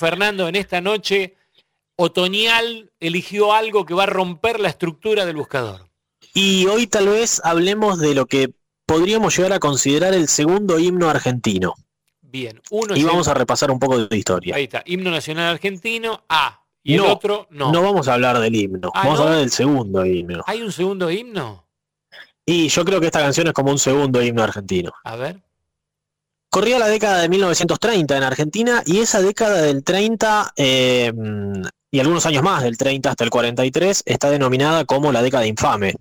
Fernando en esta noche otoñal eligió algo que va a romper la estructura del buscador. Y hoy tal vez hablemos de lo que podríamos llegar a considerar el segundo himno argentino. Bien, uno Y vamos a repasar un poco de historia. Ahí está, himno nacional argentino, A. Y no, el otro, no. No vamos a hablar del himno, Ah, vamos ¿no? a hablar del segundo himno. ¿Hay un segundo himno? Y yo creo que esta canción es como un segundo himno argentino. A ver. Corría la década de 1930 en Argentina y esa década del 30 eh, y algunos años más, del 30 hasta el 43, está denominada como la década infame.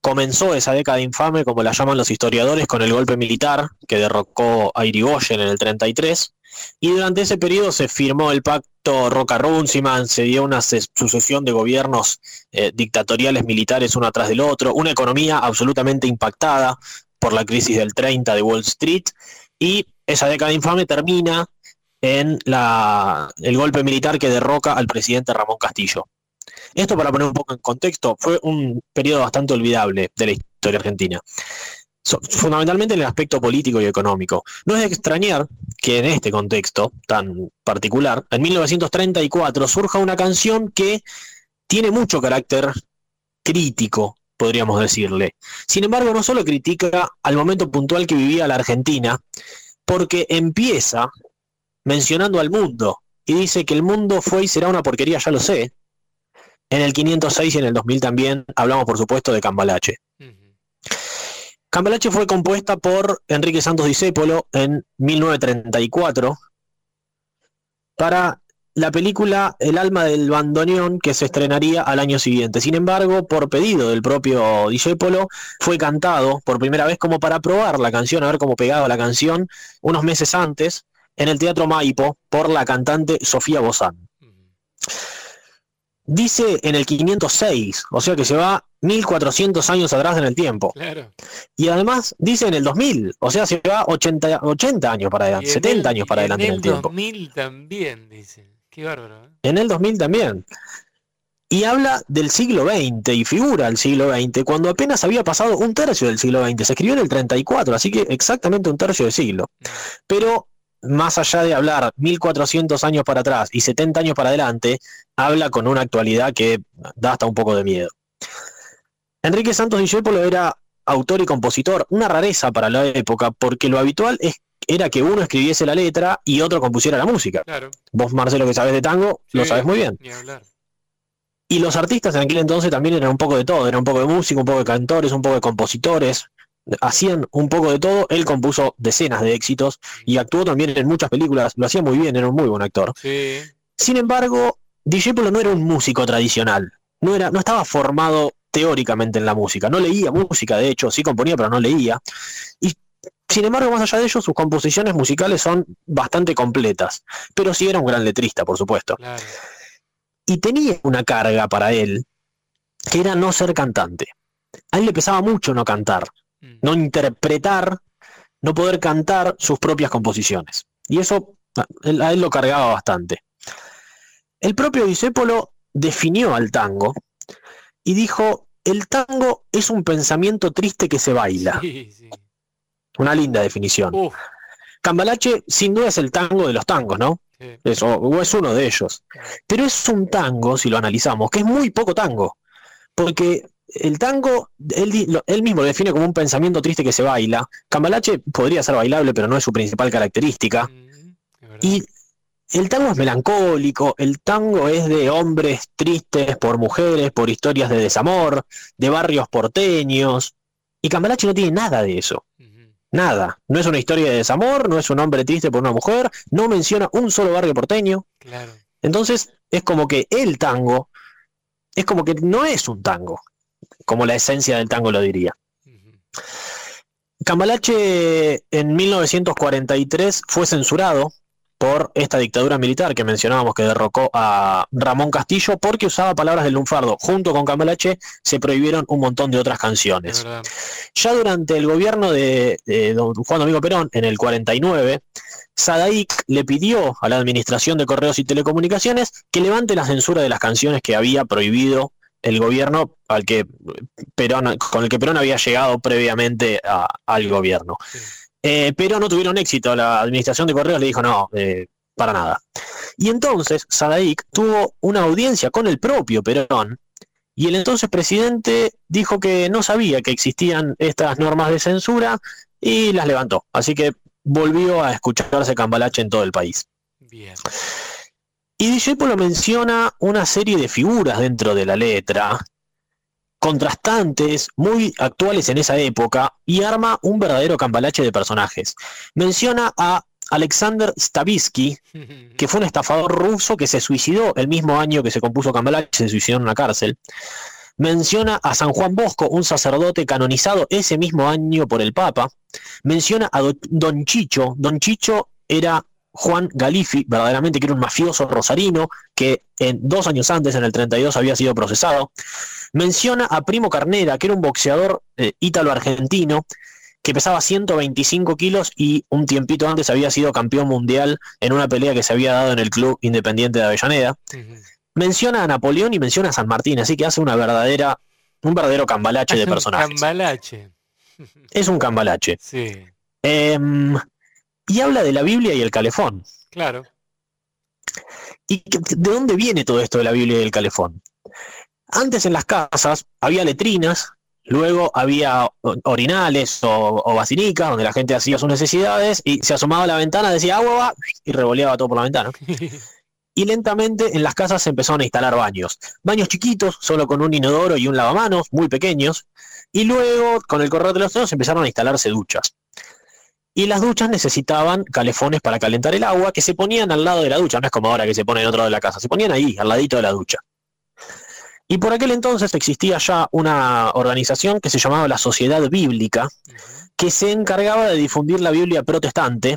Comenzó esa década infame, como la llaman los historiadores, con el golpe militar que derrocó a Irigoyen en el 33 y durante ese periodo se firmó el pacto Roca-Runciman, se dio una sucesión de gobiernos eh, dictatoriales militares uno atrás del otro, una economía absolutamente impactada por la crisis del 30 de Wall Street y esa década infame termina en la, el golpe militar que derroca al presidente Ramón Castillo. Esto para poner un poco en contexto, fue un periodo bastante olvidable de la historia argentina, fundamentalmente en el aspecto político y económico. No es de extrañar que en este contexto tan particular, en 1934 surja una canción que tiene mucho carácter crítico, podríamos decirle. Sin embargo, no solo critica al momento puntual que vivía la Argentina, porque empieza mencionando al mundo y dice que el mundo fue y será una porquería, ya lo sé. En el 506 y en el 2000 también hablamos, por supuesto, de Cambalache. Cambalache fue compuesta por Enrique Santos Discépolo en 1934 para la película El alma del bandoneón que se estrenaría al año siguiente. Sin embargo, por pedido del propio Discépolo, fue cantado por primera vez como para probar la canción, a ver cómo pegaba la canción, unos meses antes, en el Teatro Maipo, por la cantante Sofía Bozán. Dice en el 506, o sea que se va 1400 años atrás en el tiempo. Claro. Y además dice en el 2000, o sea, se va 80, 80 años para adelante, Y en 70 el- años para adelante en En el el tiempo. 2000 también, dicen. Qué bárbaro. ¿eh? En el 2000 también. Y habla del siglo XX y figura el siglo XX cuando apenas había pasado un tercio del siglo XX. Se escribió en el 34, así que exactamente un tercio de siglo. Pero más allá de hablar 1400 años para atrás y 70 años para adelante, habla con una actualidad que da hasta un poco de miedo. Enrique Santos Discépolo era autor y compositor, una rareza para la época, porque lo habitual es, era que uno escribiese la letra y otro compusiera la música. Claro. Vos, Marcelo, que sabes de tango, lo Sí, sabes muy bien. Ni hablar. Y los artistas en aquel entonces también eran un poco de todo, eran un poco de música, un poco de cantores, un poco de compositores, hacían un poco de todo, él compuso decenas de éxitos y actuó también en muchas películas, lo hacía muy bien, era un muy buen actor. Sí. Sin embargo, Discépolo no era un músico tradicional, no, era, no estaba formado teóricamente en la música, no leía música, de hecho, sí componía, pero no leía. Y sin embargo, más allá de ello, sus composiciones musicales son bastante completas, pero sí era un gran letrista, por supuesto. Claro. Y tenía una carga para él, que era no ser cantante. A él le pesaba mucho no cantar, Mm. no interpretar, no poder cantar sus propias composiciones. Y eso a él, a él lo cargaba bastante. El propio Discépolo definió al tango y dijo, el tango es un pensamiento triste que se baila. Sí, sí. Una linda definición. Cambalache sin duda es el tango de los tangos, ¿no? sí. Es, o- o es uno de ellos. Pero es un tango, si lo analizamos, que es muy poco tango. Porque el tango, él, mismo lo define como un pensamiento triste que se baila. Cambalache podría ser bailable, pero no es su principal característica. Mm. Y el tango es melancólico, el tango es de hombres tristes por mujeres, por historias de desamor, de barrios porteños. Y Cambalache no tiene nada de eso. Nada. No es una historia de desamor, no es un hombre triste por una mujer, no menciona un solo barrio porteño. Claro. Entonces es como que el tango es como que no es un tango, como la esencia del tango lo diría. Cambalache en 1943 fue censurado por esta dictadura militar que mencionábamos que derrocó a Ramón Castillo porque usaba palabras del lunfardo. Junto con Cambalache se prohibieron un montón de otras Es canciones. Ya durante el gobierno de, de don Juan Domingo Perón, en el 49, Sadaic le pidió a la Administración de Correos y Telecomunicaciones que levante la censura de las canciones que había prohibido el gobierno al que Perón, con el que Perón había llegado previamente a- al gobierno. Sí. Eh, pero no tuvieron éxito. La Administración de Correos le dijo no, eh, para nada. Y entonces Sadaik tuvo una audiencia con el propio Perón y el entonces presidente dijo que no sabía que existían estas normas de censura y las levantó. Así que volvió a escucharse cambalache en todo el país. Bien. Y Discépolo menciona una serie de figuras dentro de la letra, contrastantes, muy actuales en esa época, y arma un verdadero cambalache de personajes. Menciona a Alexander Stavisky, que fue un estafador ruso que se suicidó el mismo año que se compuso Cambalache, se suicidó en una cárcel. Menciona a San Juan Bosco, un sacerdote canonizado ese mismo año por el Papa. Menciona a Don Chicho. Don Chicho era Juan Galifi, verdaderamente que era un mafioso rosarino, que en dos años antes, en el 32, había sido procesado. Menciona a Primo Carnera, que era un boxeador eh, ítalo-argentino, que pesaba 125 kilos y un tiempito antes había sido campeón mundial en una pelea que se había dado en el Club Independiente de Avellaneda. Menciona a Napoleón y menciona a San Martín, así que hace una verdadera, un verdadero cambalache de personajes. Cambalache. Es un cambalache. Sí. Em, y habla de la Biblia y el calefón. Claro. ¿Y de dónde viene todo esto de la Biblia y el calefón? Antes en las casas había letrinas Luego había orinales o, o basilicas donde la gente hacía sus necesidades y se asomaba a la ventana, decía agua va y revoleaba todo por la ventana. y lentamente en las casas se empezaron a instalar baños. Baños chiquitos, solo con un inodoro y un lavamanos, muy pequeños. Y luego, con el correr de los años, empezaron a instalarse duchas. Y las duchas necesitaban calefones para calentar el agua que se ponían al lado de la ducha, no es como ahora que se ponen en otro lado de la casa, se ponían ahí, al ladito de la ducha. Y por aquel entonces existía ya una organización que se llamaba la Sociedad Bíblica, que se encargaba de difundir la Biblia protestante,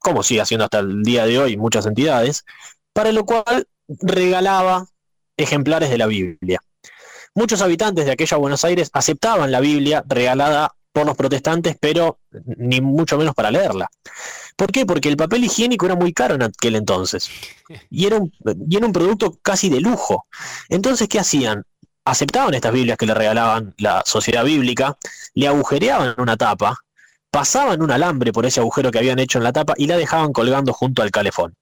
como sigue haciendo hasta el día de hoy muchas entidades, para lo cual regalaba ejemplares de la Biblia. Muchos habitantes de aquella Buenos Aires aceptaban la Biblia regalada por los protestantes, pero ni mucho menos para leerla. ¿Por qué? Porque el papel higiénico era muy caro en aquel entonces. Y era un, y era un producto casi de lujo. Entonces, ¿qué hacían? Aceptaban estas Biblias que le regalaban la sociedad bíblica, le agujereaban una tapa, pasaban un alambre por ese agujero que habían hecho en la tapa y la dejaban colgando junto al calefón.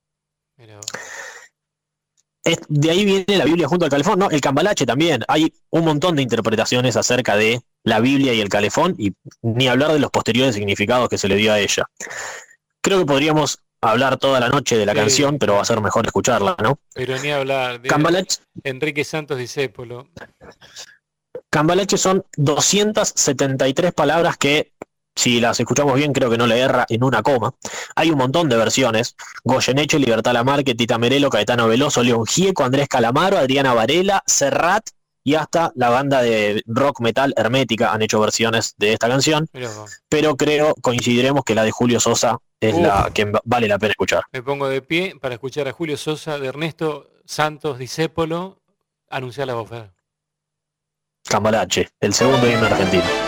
de ahí viene la Biblia junto al calefón, ¿no? El cambalache también. Hay un montón de interpretaciones acerca de la Biblia y el calefón, y ni hablar de los posteriores significados que se le dio a ella. Creo que podríamos hablar toda la noche de la canción, pero va a ser mejor escucharla, ¿no? Pero ni hablar de Enrique Santos Discépolo. Cambalache son 273 palabras que, si las escuchamos bien, creo que no le erra en una coma. Hay un montón de versiones. Goyeneche, Libertad Lamarque, Tita Merelo, Caetano Veloso, León Gieco, Andrés Calamaro, Adriana Varela, Serrat y hasta la banda de rock metal Hermética han hecho versiones de esta canción. Pero creo, coincidiremos que la de Julio Sosa es la que vale la pena escuchar. Me pongo de pie para escuchar a Julio Sosa de Ernesto Santos Discépolo anunciar la voz. Cambalache, el segundo himno argentino.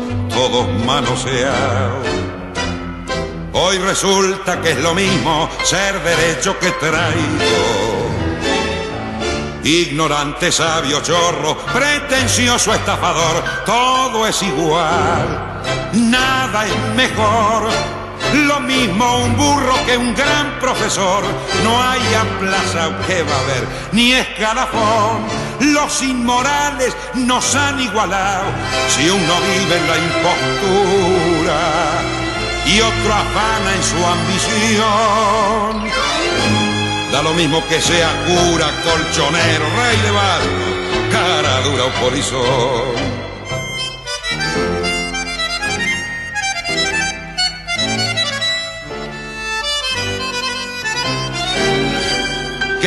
todos manoseados. Hoy resulta que es lo mismo ser derecho que traído. Ignorante, sabio, chorro, pretencioso, estafador, todo es igual, nada es mejor. Lo mismo un burro que un gran profesor, no hay plaza que va a haber, ni escalafón los inmorales nos han igualado si uno vive en la impostura y otro afana en su ambición. Da lo mismo que sea cura, colchonero, rey de barco, cara dura o polizón.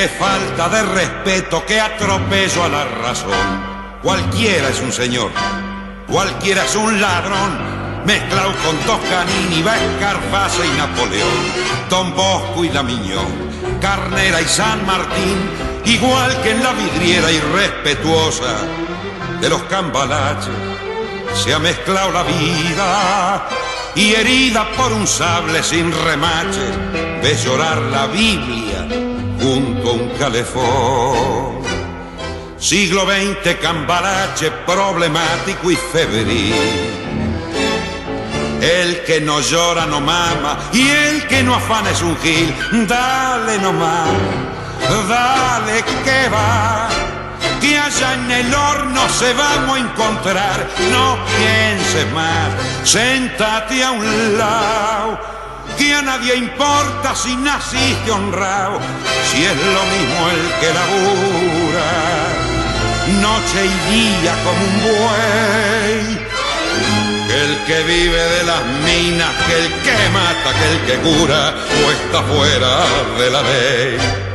Falta de respeto, qué atropello a la razón. Cualquiera es un señor, cualquiera es un ladrón, mezclado con Toscanini, Escarface y Napoleón, Don Bosco y la Miñón, Carnera y San Martín, igual que en la vidriera irrespetuosa de los cambalaches, se ha mezclado la vida y herida por un sable sin remaches, ves llorar la Biblia un calefón. Siglo XX, cambalache problemático y febril. El que no llora no mama y el que no afana es un gil. Dale nomás, dale que va. Que allá en el horno se vamos a encontrar. No pienses más, sentate a un lado a nadie importa si naciste honrado, si es lo mismo el que labura, noche y día como un buey. Que el que vive de las minas, que el que mata, que el que cura, o está fuera de la ley.